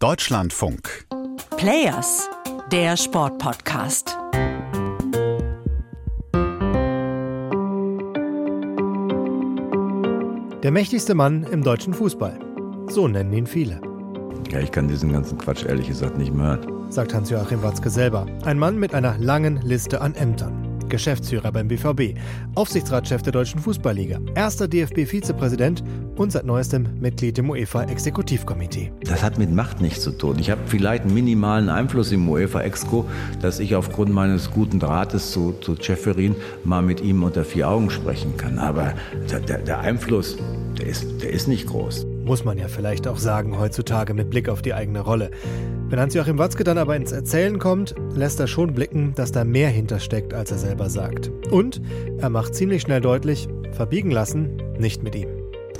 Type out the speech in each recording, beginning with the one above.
Deutschlandfunk. Players, der Sportpodcast. Der mächtigste Mann im deutschen Fußball. So nennen ihn viele. Ja, ich kann diesen ganzen Quatsch ehrlich gesagt nicht mehr hören. Sagt Hans-Joachim Watzke selber. Ein Mann mit einer langen Liste an Ämtern. Geschäftsführer beim BVB, Aufsichtsratschef der Deutschen Fußballliga, erster DFB-Vizepräsident und seit neuestem Mitglied im UEFA-Exekutivkomitee. Das hat mit Macht nichts zu tun. Ich habe vielleicht einen minimalen Einfluss im UEFA-Exco, dass ich aufgrund meines guten Drahtes zu, zu Schäferin mal mit ihm unter vier Augen sprechen kann. Aber der, der, der Einfluss, der ist, der ist nicht groß. Muss man ja vielleicht auch sagen heutzutage mit Blick auf die eigene Rolle. Wenn Hans-Joachim Watzke dann aber ins Erzählen kommt, lässt er schon blicken, dass da mehr hintersteckt, als er selber sagt. Und er macht ziemlich schnell deutlich, verbiegen lassen, nicht mit ihm.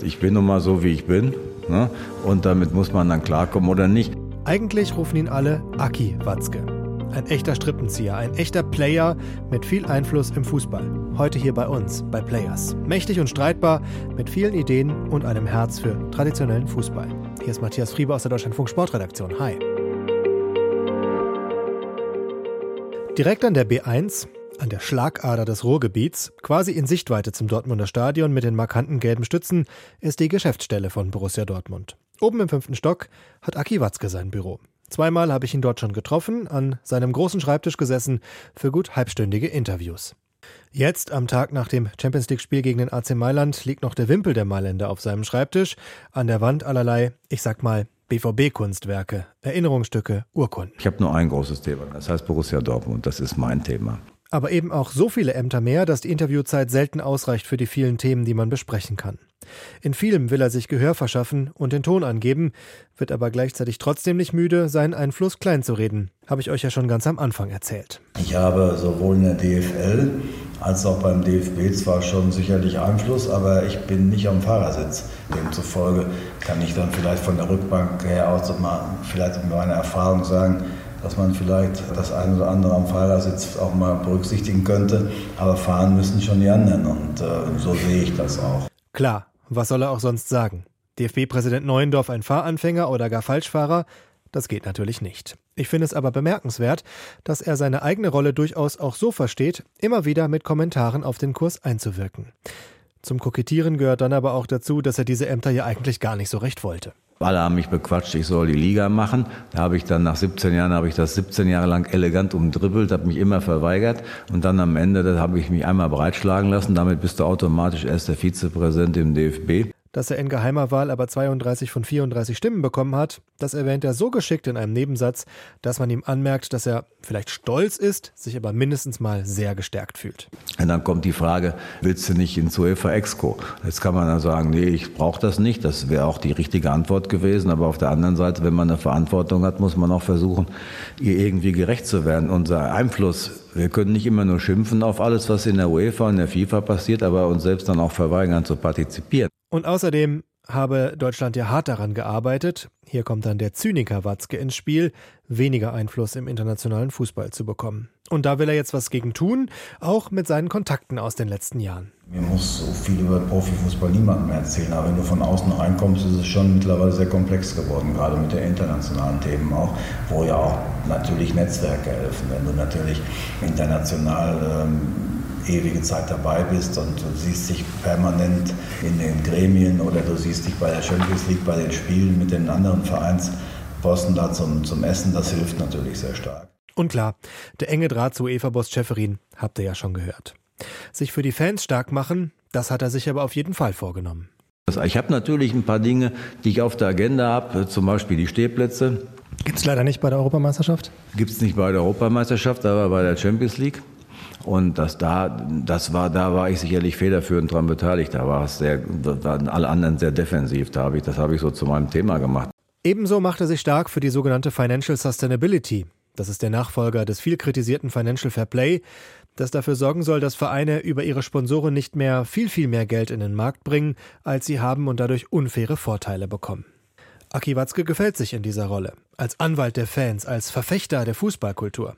Ich bin nun mal so, wie ich bin. Ne? Und damit muss man dann klarkommen oder nicht. Eigentlich rufen ihn alle Aki Watzke. Ein echter Strippenzieher, ein echter Player mit viel Einfluss im Fußball. Heute hier bei uns, bei Players. Mächtig und streitbar, mit vielen Ideen und einem Herz für traditionellen Fußball. Hier ist Matthias Friebe aus der Deutschlandfunk Sportredaktion. Hi. Direkt an der B1, an der Schlagader des Ruhrgebiets, quasi in Sichtweite zum Dortmunder Stadion mit den markanten gelben Stützen, ist die Geschäftsstelle von Borussia Dortmund. Oben im fünften Stock hat Aki Watzke sein Büro. Zweimal habe ich ihn dort schon getroffen, an seinem großen Schreibtisch gesessen für gut halbstündige Interviews. Jetzt, am Tag nach dem Champions League-Spiel gegen den AC Mailand, liegt noch der Wimpel der Mailänder auf seinem Schreibtisch. An der Wand allerlei, ich sag mal, BVB-Kunstwerke, Erinnerungsstücke, Urkunden. Ich habe nur ein großes Thema, das heißt Borussia Dortmund, das ist mein Thema. Aber eben auch so viele Ämter mehr, dass die Interviewzeit selten ausreicht für die vielen Themen, die man besprechen kann. In vielem will er sich Gehör verschaffen und den Ton angeben, wird aber gleichzeitig trotzdem nicht müde, seinen Einfluss klein zu reden. Habe ich euch ja schon ganz am Anfang erzählt. Ich habe sowohl in der DFL als auch beim DFB zwar schon sicherlich Einfluss, aber ich bin nicht am Fahrersitz. Demzufolge kann ich dann vielleicht von der Rückbank her aus mal vielleicht in meiner Erfahrung sagen, dass man vielleicht das eine oder andere am Fahrersitz auch mal berücksichtigen könnte. Aber fahren müssen schon die anderen und äh, so sehe ich das auch. Klar, was soll er auch sonst sagen? DFB-Präsident Neuendorf ein Fahranfänger oder gar Falschfahrer? Das geht natürlich nicht. Ich finde es aber bemerkenswert, dass er seine eigene Rolle durchaus auch so versteht, immer wieder mit Kommentaren auf den Kurs einzuwirken. Zum Kokettieren gehört dann aber auch dazu, dass er diese Ämter ja eigentlich gar nicht so recht wollte. Alle haben mich bequatscht, ich soll die Liga machen. Da habe ich dann nach 17 Jahren habe ich das 17 Jahre lang elegant umdribbelt, habe mich immer verweigert und dann am Ende habe ich mich einmal breitschlagen lassen. Damit bist du automatisch erst der Vizepräsident im DFB. Dass er in geheimer Wahl aber 32 von 34 Stimmen bekommen hat, das erwähnt er so geschickt in einem Nebensatz, dass man ihm anmerkt, dass er vielleicht stolz ist, sich aber mindestens mal sehr gestärkt fühlt. Und dann kommt die Frage, willst du nicht ins UEFA Exco? Jetzt kann man dann sagen, nee, ich brauche das nicht. Das wäre auch die richtige Antwort gewesen. Aber auf der anderen Seite, wenn man eine Verantwortung hat, muss man auch versuchen, ihr irgendwie gerecht zu werden. Unser Einfluss wir können nicht immer nur schimpfen auf alles, was in der UEFA und der FIFA passiert, aber uns selbst dann auch verweigern zu partizipieren. Und außerdem habe Deutschland ja hart daran gearbeitet, hier kommt dann der Zyniker Watzke ins Spiel, weniger Einfluss im internationalen Fußball zu bekommen. Und da will er jetzt was gegen tun, auch mit seinen Kontakten aus den letzten Jahren. Mir muss so viel über Profifußball niemandem erzählen, aber wenn du von außen reinkommst, ist es schon mittlerweile sehr komplex geworden, gerade mit den internationalen Themen auch, wo ja auch natürlich Netzwerke helfen. Wenn du natürlich international ähm, ewige Zeit dabei bist und du siehst dich permanent in den Gremien oder du siehst dich bei der Champions League, bei den Spielen mit den anderen Vereinsposten da zum, zum Essen, das hilft natürlich sehr stark. Und klar, der enge Draht zu Eva-Boss Schäferin habt ihr ja schon gehört. Sich für die Fans stark machen, das hat er sich aber auf jeden Fall vorgenommen. Ich habe natürlich ein paar Dinge, die ich auf der Agenda habe, zum Beispiel die Stehplätze. Gibt es leider nicht bei der Europameisterschaft? Gibt es nicht bei der Europameisterschaft, aber bei der Champions League. Und das da, das war, da war ich sicherlich federführend daran beteiligt. Da war es sehr, waren alle anderen sehr defensiv. Da habe ich, das habe ich so zu meinem Thema gemacht. Ebenso macht er sich stark für die sogenannte Financial Sustainability. Das ist der Nachfolger des viel kritisierten Financial Fair Play, das dafür sorgen soll, dass Vereine über ihre Sponsoren nicht mehr viel, viel mehr Geld in den Markt bringen, als sie haben und dadurch unfaire Vorteile bekommen. Aki Watzke gefällt sich in dieser Rolle, als Anwalt der Fans, als Verfechter der Fußballkultur.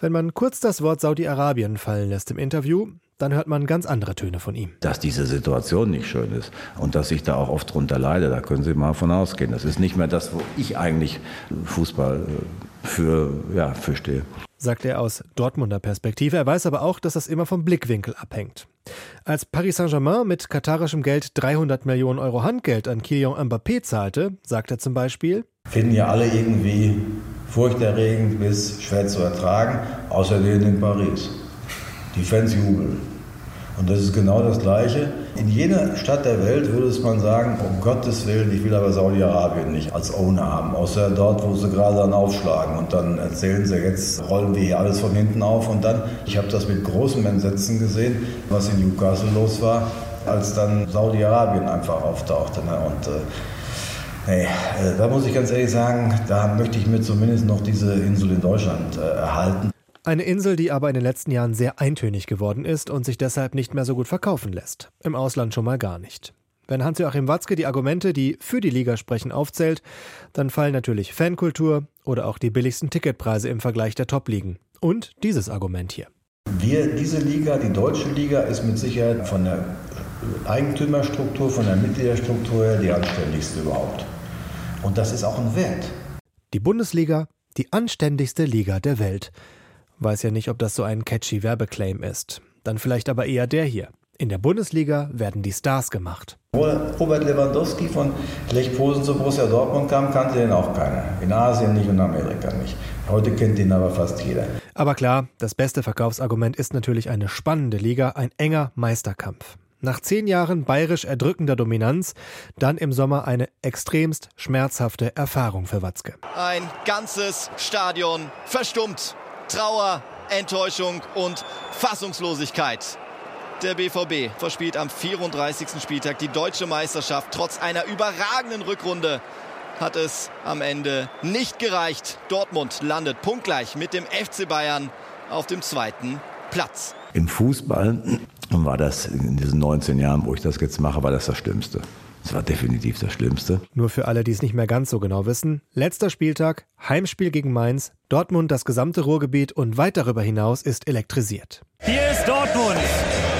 Wenn man kurz das Wort Saudi-Arabien fallen lässt im Interview, dann hört man ganz andere Töne von ihm. Dass diese Situation nicht schön ist und dass ich da auch oft drunter leide, da können Sie mal von ausgehen. Das ist nicht mehr das, wo ich eigentlich Fußball äh, für, ja, für stehe. Sagt er aus Dortmunder Perspektive. Er weiß aber auch, dass das immer vom Blickwinkel abhängt. Als Paris Saint-Germain mit katarischem Geld 300 Millionen Euro Handgeld an Kylian Mbappé zahlte, sagt er zum Beispiel, finden ja alle irgendwie furchterregend bis schwer zu ertragen, außer denen in Paris. Die Fans jubeln. Und das ist genau das Gleiche. In jeder Stadt der Welt würde es man sagen, um Gottes Willen, ich will aber Saudi-Arabien nicht als Owner haben, außer dort, wo sie gerade dann aufschlagen. Und dann erzählen sie, jetzt rollen wir hier alles von hinten auf. Und dann, ich habe das mit großem Entsetzen gesehen, was in Newcastle los war, als dann Saudi-Arabien einfach auftauchte. Ne? Und äh, Nee, äh, da muss ich ganz ehrlich sagen, da möchte ich mir zumindest noch diese Insel in Deutschland äh, erhalten. Eine Insel, die aber in den letzten Jahren sehr eintönig geworden ist und sich deshalb nicht mehr so gut verkaufen lässt. Im Ausland schon mal gar nicht. Wenn Hans-Joachim Watzke die Argumente, die für die Liga sprechen, aufzählt, dann fallen natürlich Fankultur oder auch die billigsten Ticketpreise im Vergleich der Top-Ligen. Und dieses Argument hier. Wir, diese Liga, die deutsche Liga, ist mit Sicherheit von der Eigentümerstruktur, von der Mitgliederstruktur her die anständigste überhaupt. Und das ist auch ein Wert. Die Bundesliga, die anständigste Liga der Welt. Weiß ja nicht, ob das so ein catchy Werbeclaim ist. Dann vielleicht aber eher der hier. In der Bundesliga werden die Stars gemacht. Wo Robert Lewandowski von Lech Posen zu Borussia Dortmund kam, kannte den auch keiner. In Asien nicht und in Amerika nicht. Heute kennt ihn aber fast jeder. Aber klar, das beste Verkaufsargument ist natürlich eine spannende Liga, ein enger Meisterkampf. Nach zehn Jahren bayerisch erdrückender Dominanz, dann im Sommer eine extremst schmerzhafte Erfahrung für Watzke. Ein ganzes Stadion verstummt. Trauer, Enttäuschung und Fassungslosigkeit. Der BVB verspielt am 34. Spieltag die deutsche Meisterschaft. Trotz einer überragenden Rückrunde hat es am Ende nicht gereicht. Dortmund landet punktgleich mit dem FC Bayern auf dem zweiten Platz. Im Fußball war das in diesen 19 Jahren, wo ich das jetzt mache, war das das Schlimmste. Das war definitiv das Schlimmste. Nur für alle, die es nicht mehr ganz so genau wissen. Letzter Spieltag, Heimspiel gegen Mainz, Dortmund, das gesamte Ruhrgebiet und weit darüber hinaus ist elektrisiert. Hier ist Dortmund.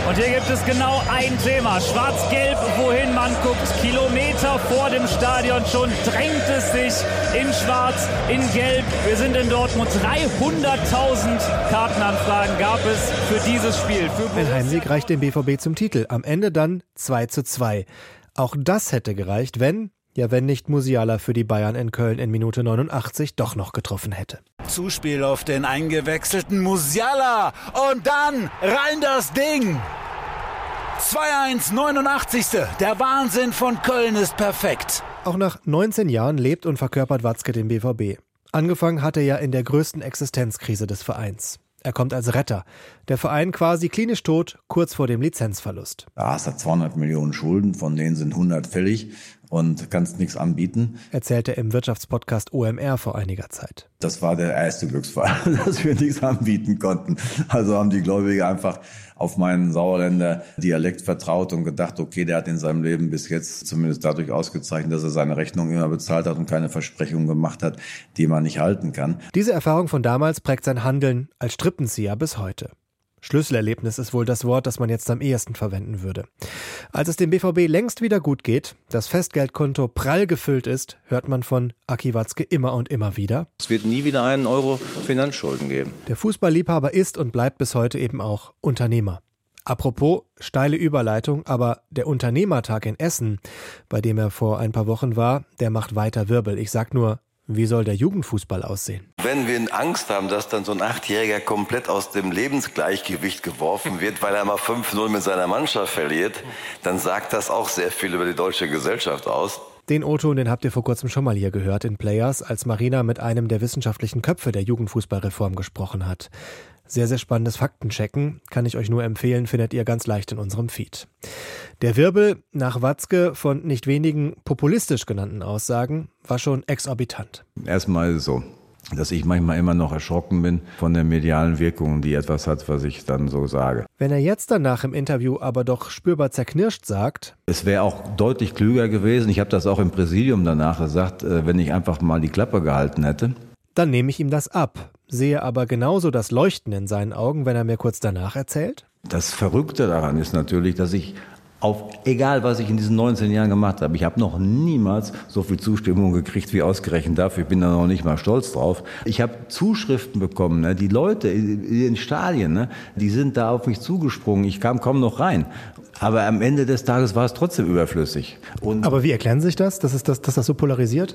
Und hier gibt es genau ein Thema. Schwarz-Gelb, wohin man guckt. Kilometer vor dem Stadion schon drängt es sich in Schwarz, in Gelb. Wir sind in Dortmund. 300.000 Kartenanfragen gab es für dieses Spiel. Für Ein Heimsieg reicht dem BVB zum Titel. Am Ende dann 2 zu 2. Auch das hätte gereicht, wenn, ja, wenn nicht Musiala für die Bayern in Köln in Minute 89 doch noch getroffen hätte. Zuspiel auf den eingewechselten Musiala und dann rein das Ding. 2-1, 89. Der Wahnsinn von Köln ist perfekt. Auch nach 19 Jahren lebt und verkörpert Watzke den BVB. Angefangen hat er ja in der größten Existenzkrise des Vereins. Er kommt als Retter. Der Verein quasi klinisch tot, kurz vor dem Lizenzverlust. Ja, es hat 200 Millionen Schulden, von denen sind 100 fällig und kannst nichts anbieten. Erzählte im Wirtschaftspodcast OMR vor einiger Zeit. Das war der erste Glücksfall, dass wir nichts anbieten konnten. Also haben die Gläubige einfach auf meinen Sauerländer Dialekt vertraut und gedacht, okay, der hat in seinem Leben bis jetzt zumindest dadurch ausgezeichnet, dass er seine Rechnung immer bezahlt hat und keine Versprechungen gemacht hat, die man nicht halten kann. Diese Erfahrung von damals prägt sein Handeln als Strippenzieher bis heute. Schlüsselerlebnis ist wohl das Wort, das man jetzt am ehesten verwenden würde. Als es dem BVB längst wieder gut geht, das Festgeldkonto prall gefüllt ist, hört man von Aki Watzke immer und immer wieder. Es wird nie wieder einen Euro Finanzschulden geben. Der Fußballliebhaber ist und bleibt bis heute eben auch Unternehmer. Apropos steile Überleitung, aber der Unternehmertag in Essen, bei dem er vor ein paar Wochen war, der macht weiter Wirbel. Ich sag nur, wie soll der Jugendfußball aussehen? Wenn wir Angst haben, dass dann so ein Achtjähriger komplett aus dem Lebensgleichgewicht geworfen wird, weil er mal 5-0 mit seiner Mannschaft verliert, dann sagt das auch sehr viel über die deutsche Gesellschaft aus. Den O-Ton, den habt ihr vor kurzem schon mal hier gehört in Players, als Marina mit einem der wissenschaftlichen Köpfe der Jugendfußballreform gesprochen hat. Sehr, sehr spannendes Faktenchecken. Kann ich euch nur empfehlen, findet ihr ganz leicht in unserem Feed. Der Wirbel nach Watzke von nicht wenigen populistisch genannten Aussagen war schon exorbitant. Erstmal so, dass ich manchmal immer noch erschrocken bin von der medialen Wirkung, die etwas hat, was ich dann so sage. Wenn er jetzt danach im Interview aber doch spürbar zerknirscht sagt, es wäre auch deutlich klüger gewesen, ich habe das auch im Präsidium danach gesagt, äh, wenn ich einfach mal die Klappe gehalten hätte. Dann nehme ich ihm das ab, sehe aber genauso das Leuchten in seinen Augen, wenn er mir kurz danach erzählt. Das Verrückte daran ist natürlich, dass ich auf egal was ich in diesen 19 Jahren gemacht habe, ich habe noch niemals so viel Zustimmung gekriegt wie ausgerechnet dafür. Ich bin da noch nicht mal stolz drauf. Ich habe Zuschriften bekommen. Ne? Die Leute in den Stadien, ne? die sind da auf mich zugesprungen. Ich kam kaum noch rein. Aber am Ende des Tages war es trotzdem überflüssig. Und Aber wie erklären Sie sich das, dass, es das, dass das so polarisiert?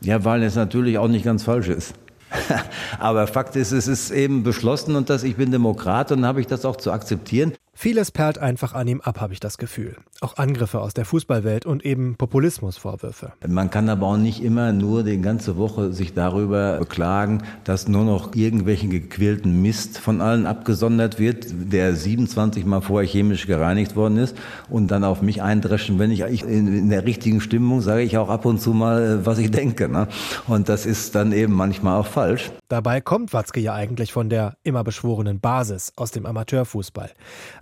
Ja, weil es natürlich auch nicht ganz falsch ist. Aber Fakt ist, es ist eben beschlossen und dass ich bin Demokrat und habe ich das auch zu akzeptieren. Vieles perlt einfach an ihm ab, habe ich das Gefühl. Auch Angriffe aus der Fußballwelt und eben Populismusvorwürfe. Man kann aber auch nicht immer nur die ganze Woche sich darüber beklagen, dass nur noch irgendwelchen gequälten Mist von allen abgesondert wird, der 27 Mal vorher chemisch gereinigt worden ist und dann auf mich eindreschen, wenn ich in der richtigen Stimmung sage ich auch ab und zu mal, was ich denke. Ne? Und das ist dann eben manchmal auch falsch. Dabei kommt Watzke ja eigentlich von der immer beschworenen Basis aus dem Amateurfußball.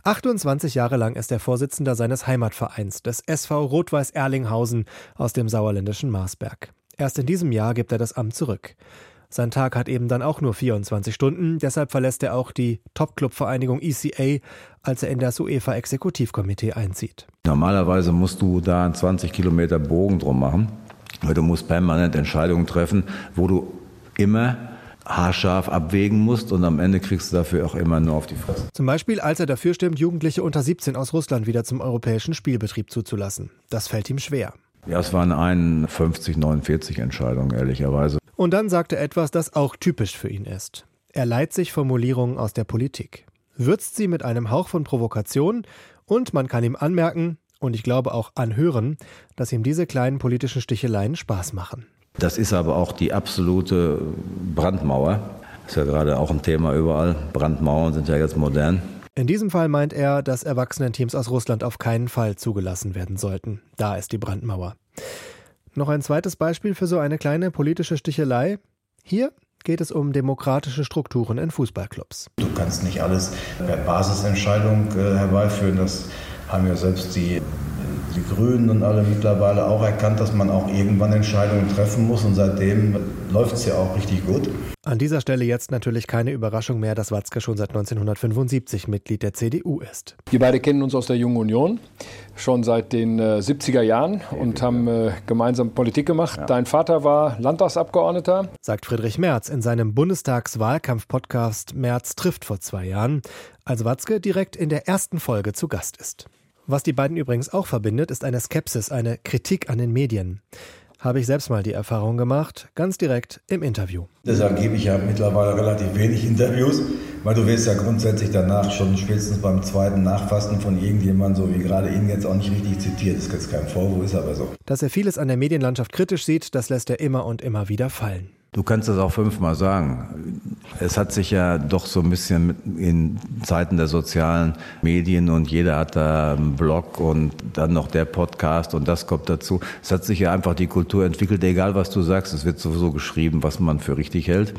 28 Jahre lang ist er Vorsitzender seines Heimatvereins, des SV Rot-Weiß Erlinghausen aus dem sauerländischen Marsberg. Erst in diesem Jahr gibt er das Amt zurück. Sein Tag hat eben dann auch nur 24 Stunden, deshalb verlässt er auch die Top-Club-Vereinigung ECA, als er in das UEFA-Exekutivkomitee einzieht. Normalerweise musst du da einen 20 Kilometer Bogen drum machen, weil du musst permanent Entscheidungen treffen, wo du immer haarscharf abwägen musst und am Ende kriegst du dafür auch immer nur auf die Fresse. Zum Beispiel, als er dafür stimmt, Jugendliche unter 17 aus Russland wieder zum europäischen Spielbetrieb zuzulassen. Das fällt ihm schwer. Ja, es waren 51, 49 Entscheidungen, ehrlicherweise. Und dann sagt er etwas, das auch typisch für ihn ist. Er leiht sich Formulierungen aus der Politik, würzt sie mit einem Hauch von Provokation und man kann ihm anmerken, und ich glaube auch anhören, dass ihm diese kleinen politischen Sticheleien Spaß machen. Das ist aber auch die absolute Brandmauer. Ist ja gerade auch ein Thema überall. Brandmauern sind ja jetzt modern. In diesem Fall meint er, dass Erwachsenenteams aus Russland auf keinen Fall zugelassen werden sollten. Da ist die Brandmauer. Noch ein zweites Beispiel für so eine kleine politische Stichelei. Hier geht es um demokratische Strukturen in Fußballclubs. Du kannst nicht alles per Basisentscheidung äh, herbeiführen. Das haben ja selbst die die Grünen und alle mittlerweile auch erkannt, dass man auch irgendwann Entscheidungen treffen muss und seitdem läuft es ja auch richtig gut. An dieser Stelle jetzt natürlich keine Überraschung mehr, dass Watzke schon seit 1975 Mitglied der CDU ist. Wir beide kennen uns aus der Jungen Union schon seit den äh, 70er Jahren und haben äh, gemeinsam Politik gemacht. Ja. Dein Vater war Landtagsabgeordneter, sagt Friedrich Merz in seinem Bundestagswahlkampf-Podcast Merz trifft vor zwei Jahren, als Watzke direkt in der ersten Folge zu Gast ist. Was die beiden übrigens auch verbindet, ist eine Skepsis, eine Kritik an den Medien. Habe ich selbst mal die Erfahrung gemacht, ganz direkt im Interview. Deshalb gebe ich ja mittlerweile relativ wenig Interviews, weil du wirst ja grundsätzlich danach schon spätestens beim zweiten Nachfassen von irgendjemandem, so wie gerade ihn jetzt auch nicht richtig zitiert. Das ist jetzt kein Vorwurf, ist aber so. Dass er vieles an der Medienlandschaft kritisch sieht, das lässt er immer und immer wieder fallen. Du kannst das auch fünfmal sagen. Es hat sich ja doch so ein bisschen in Zeiten der sozialen Medien und jeder hat da einen Blog und dann noch der Podcast und das kommt dazu. Es hat sich ja einfach die Kultur entwickelt, egal was du sagst, es wird sowieso geschrieben, was man für richtig hält.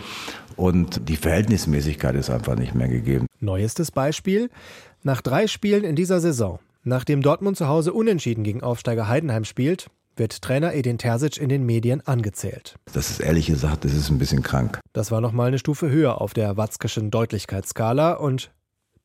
Und die Verhältnismäßigkeit ist einfach nicht mehr gegeben. Neuestes Beispiel. Nach drei Spielen in dieser Saison, nachdem Dortmund zu Hause unentschieden gegen Aufsteiger Heidenheim spielt, wird Trainer Edin Terzic in den Medien angezählt. Das ist ehrlich gesagt, das ist ein bisschen krank. Das war nochmal eine Stufe höher auf der watzkischen Deutlichkeitsskala und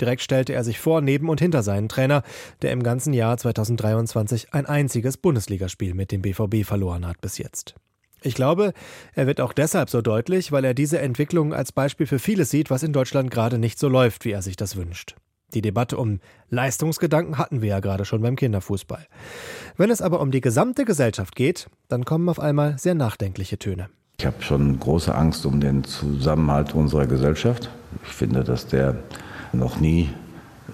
direkt stellte er sich vor neben und hinter seinen Trainer, der im ganzen Jahr 2023 ein einziges Bundesligaspiel mit dem BVB verloren hat bis jetzt. Ich glaube, er wird auch deshalb so deutlich, weil er diese Entwicklung als Beispiel für vieles sieht, was in Deutschland gerade nicht so läuft, wie er sich das wünscht. Die Debatte um Leistungsgedanken hatten wir ja gerade schon beim Kinderfußball. Wenn es aber um die gesamte Gesellschaft geht, dann kommen auf einmal sehr nachdenkliche Töne. Ich habe schon große Angst um den Zusammenhalt unserer Gesellschaft. Ich finde, dass der noch nie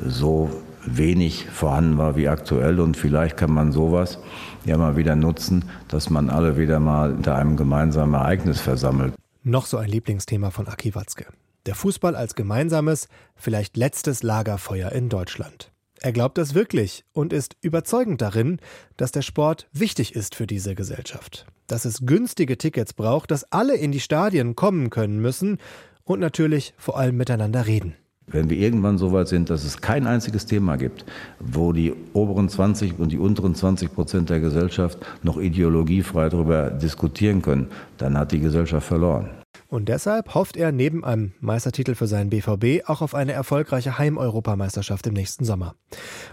so wenig vorhanden war wie aktuell und vielleicht kann man sowas ja mal wieder nutzen, dass man alle wieder mal unter einem gemeinsamen Ereignis versammelt. Noch so ein Lieblingsthema von Aki Watzke. Der Fußball als gemeinsames, vielleicht letztes Lagerfeuer in Deutschland. Er glaubt das wirklich und ist überzeugend darin, dass der Sport wichtig ist für diese Gesellschaft. Dass es günstige Tickets braucht, dass alle in die Stadien kommen können müssen und natürlich vor allem miteinander reden. Wenn wir irgendwann so weit sind, dass es kein einziges Thema gibt, wo die oberen 20 und die unteren 20 Prozent der Gesellschaft noch ideologiefrei darüber diskutieren können, dann hat die Gesellschaft verloren. Und deshalb hofft er neben einem Meistertitel für seinen BVB auch auf eine erfolgreiche Heimeuropameisterschaft im nächsten Sommer.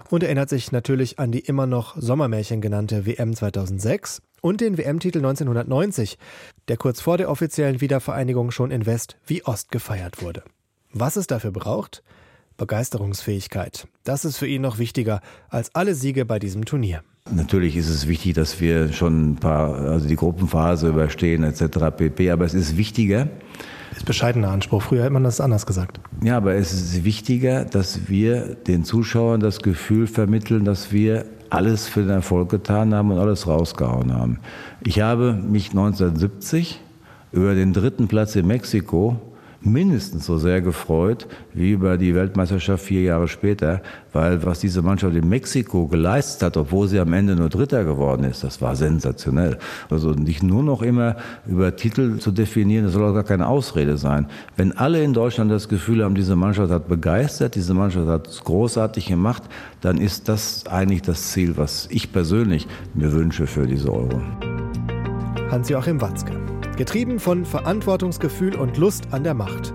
Und erinnert sich natürlich an die immer noch Sommermärchen genannte WM 2006 und den WM-Titel 1990, der kurz vor der offiziellen Wiedervereinigung schon in West wie Ost gefeiert wurde. Was es dafür braucht? Begeisterungsfähigkeit. Das ist für ihn noch wichtiger als alle Siege bei diesem Turnier. Natürlich ist es wichtig, dass wir schon ein paar, also die Gruppenphase überstehen etc. pp. Aber es ist wichtiger. Das ist bescheidener Anspruch. Früher hätte man das anders gesagt. Ja, aber es ist wichtiger, dass wir den Zuschauern das Gefühl vermitteln, dass wir alles für den Erfolg getan haben und alles rausgehauen haben. Ich habe mich 1970 über den dritten Platz in Mexiko mindestens so sehr gefreut wie über die Weltmeisterschaft vier Jahre später, weil was diese Mannschaft in Mexiko geleistet hat, obwohl sie am Ende nur Dritter geworden ist, das war sensationell. Also nicht nur noch immer über Titel zu definieren, das soll auch gar keine Ausrede sein. Wenn alle in Deutschland das Gefühl haben, diese Mannschaft hat begeistert, diese Mannschaft hat es großartig gemacht, dann ist das eigentlich das Ziel, was ich persönlich mir wünsche für diese Euro. Hans-Joachim Watzke. Getrieben von Verantwortungsgefühl und Lust an der Macht.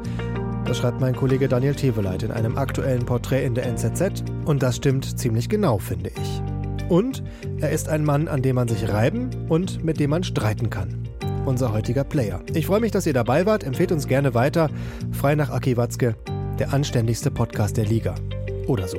Das schreibt mein Kollege Daniel Teveleit in einem aktuellen Porträt in der NZZ und das stimmt ziemlich genau, finde ich. Und er ist ein Mann, an dem man sich reiben und mit dem man streiten kann. Unser heutiger Player. Ich freue mich, dass ihr dabei wart. Empfehlt uns gerne weiter. Frei nach Aki Watzke, der anständigste Podcast der Liga. Oder so.